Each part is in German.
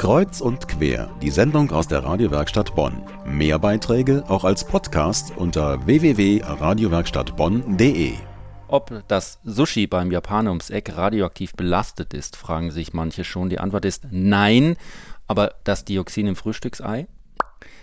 Kreuz und quer, die Sendung aus der Radiowerkstatt Bonn. Mehr Beiträge auch als Podcast unter www.radiowerkstattbonn.de. Ob das Sushi beim Japaner ums Eck radioaktiv belastet ist, fragen sich manche schon. Die Antwort ist nein, aber das Dioxin im Frühstücksei?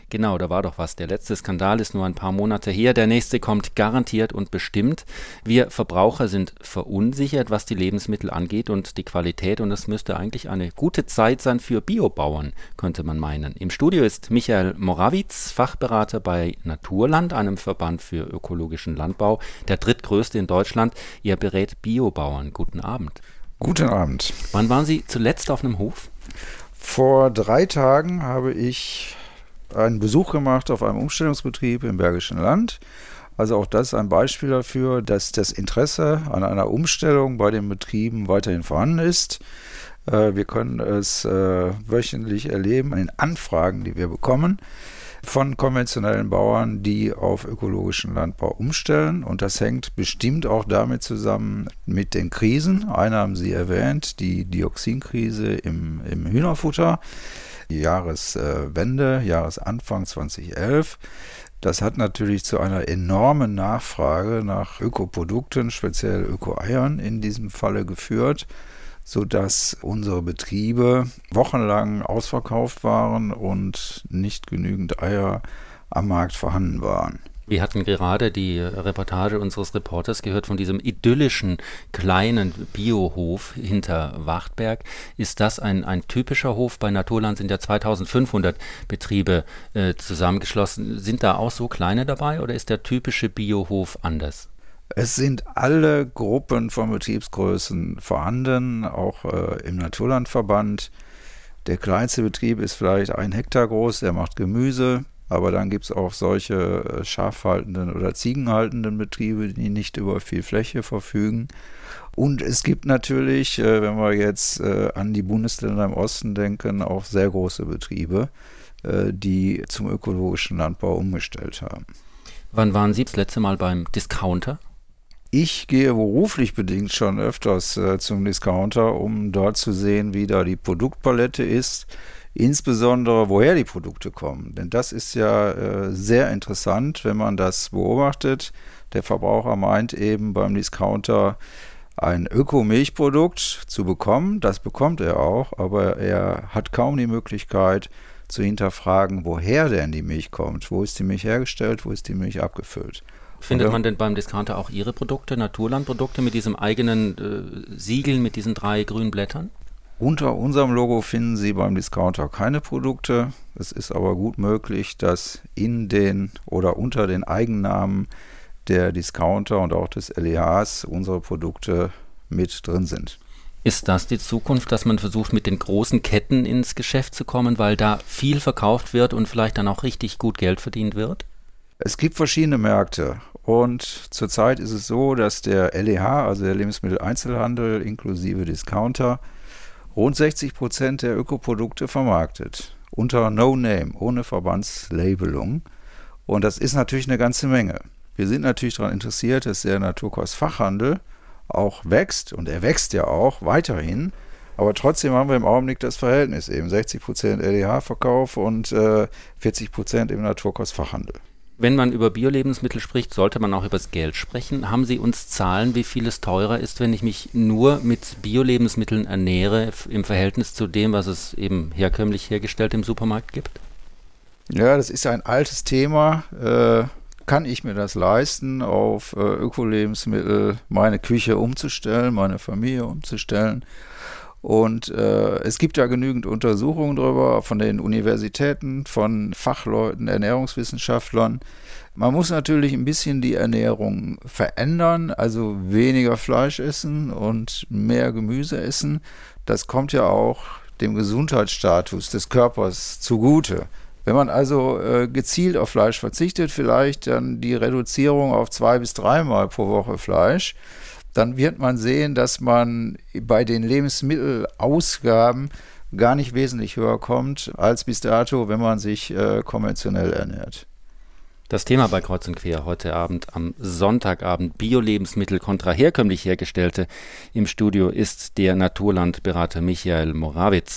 Genau, da war doch was. Der letzte Skandal ist nur ein paar Monate her. Der nächste kommt garantiert und bestimmt. Wir Verbraucher sind verunsichert, was die Lebensmittel angeht und die Qualität. Und es müsste eigentlich eine gute Zeit sein für Biobauern, könnte man meinen. Im Studio ist Michael Morawitz, Fachberater bei Naturland, einem Verband für ökologischen Landbau, der drittgrößte in Deutschland. Ihr berät Biobauern. Guten Abend. Guten Abend. Wann waren Sie zuletzt auf einem Hof? Vor drei Tagen habe ich einen Besuch gemacht auf einem Umstellungsbetrieb im Bergischen Land. Also auch das ist ein Beispiel dafür, dass das Interesse an einer Umstellung bei den Betrieben weiterhin vorhanden ist. Äh, wir können es äh, wöchentlich erleben an den Anfragen, die wir bekommen von konventionellen Bauern, die auf ökologischen Landbau umstellen. Und das hängt bestimmt auch damit zusammen mit den Krisen. Eine haben Sie erwähnt, die Dioxinkrise im, im Hühnerfutter. Jahreswende, Jahresanfang 2011. Das hat natürlich zu einer enormen Nachfrage nach Ökoprodukten, speziell Öko-Eiern in diesem Falle geführt, sodass unsere Betriebe wochenlang ausverkauft waren und nicht genügend Eier am Markt vorhanden waren. Wir hatten gerade die Reportage unseres Reporters gehört von diesem idyllischen kleinen Biohof hinter Wachtberg. Ist das ein, ein typischer Hof? Bei Naturland sind ja 2500 Betriebe äh, zusammengeschlossen. Sind da auch so kleine dabei oder ist der typische Biohof anders? Es sind alle Gruppen von Betriebsgrößen vorhanden, auch äh, im Naturlandverband. Der kleinste Betrieb ist vielleicht ein Hektar groß, der macht Gemüse. Aber dann gibt es auch solche äh, schafhaltenden oder ziegenhaltenden Betriebe, die nicht über viel Fläche verfügen. Und es gibt natürlich, äh, wenn wir jetzt äh, an die Bundesländer im Osten denken, auch sehr große Betriebe, die zum ökologischen Landbau umgestellt haben. Wann waren Sie das letzte Mal beim Discounter? Ich gehe beruflich bedingt schon öfters äh, zum Discounter, um dort zu sehen, wie da die Produktpalette ist insbesondere woher die Produkte kommen. Denn das ist ja äh, sehr interessant, wenn man das beobachtet. Der Verbraucher meint eben beim Discounter ein Öko-Milchprodukt zu bekommen. Das bekommt er auch, aber er hat kaum die Möglichkeit zu hinterfragen, woher denn die Milch kommt. Wo ist die Milch hergestellt, wo ist die Milch abgefüllt. Findet man denn beim Discounter auch Ihre Produkte, Naturlandprodukte mit diesem eigenen äh, Siegel, mit diesen drei grünen Blättern? Unter unserem Logo finden Sie beim Discounter keine Produkte. Es ist aber gut möglich, dass in den oder unter den Eigennamen der Discounter und auch des LEHs unsere Produkte mit drin sind. Ist das die Zukunft, dass man versucht, mit den großen Ketten ins Geschäft zu kommen, weil da viel verkauft wird und vielleicht dann auch richtig gut Geld verdient wird? Es gibt verschiedene Märkte und zurzeit ist es so, dass der LEH, also der Lebensmitteleinzelhandel inklusive Discounter, rund 60 Prozent der Ökoprodukte vermarktet. Unter No Name, ohne Verbandslabelung. Und das ist natürlich eine ganze Menge. Wir sind natürlich daran interessiert, dass der Naturkostfachhandel auch wächst und er wächst ja auch weiterhin. Aber trotzdem haben wir im Augenblick das Verhältnis eben 60% LDH-Verkauf und äh, 40% im Naturkostfachhandel. Wenn man über Bio-Lebensmittel spricht, sollte man auch über das Geld sprechen. Haben Sie uns Zahlen, wie viel es teurer ist, wenn ich mich nur mit Bio-Lebensmitteln ernähre, im Verhältnis zu dem, was es eben herkömmlich hergestellt im Supermarkt gibt? Ja, das ist ein altes Thema. Äh, kann ich mir das leisten, auf äh, Öko-Lebensmittel meine Küche umzustellen, meine Familie umzustellen? Und äh, es gibt ja genügend Untersuchungen darüber von den Universitäten, von Fachleuten, Ernährungswissenschaftlern. Man muss natürlich ein bisschen die Ernährung verändern, also weniger Fleisch essen und mehr Gemüse essen. Das kommt ja auch dem Gesundheitsstatus des Körpers zugute. Wenn man also äh, gezielt auf Fleisch verzichtet, vielleicht dann die Reduzierung auf zwei bis dreimal pro Woche Fleisch, dann wird man sehen, dass man bei den Lebensmittelausgaben gar nicht wesentlich höher kommt als bis dato, wenn man sich äh, konventionell ernährt. Das Thema bei Kreuz und Quer heute Abend am Sonntagabend Bio-Lebensmittel kontra herkömmlich hergestellte. Im Studio ist der Naturlandberater Michael Morawitz.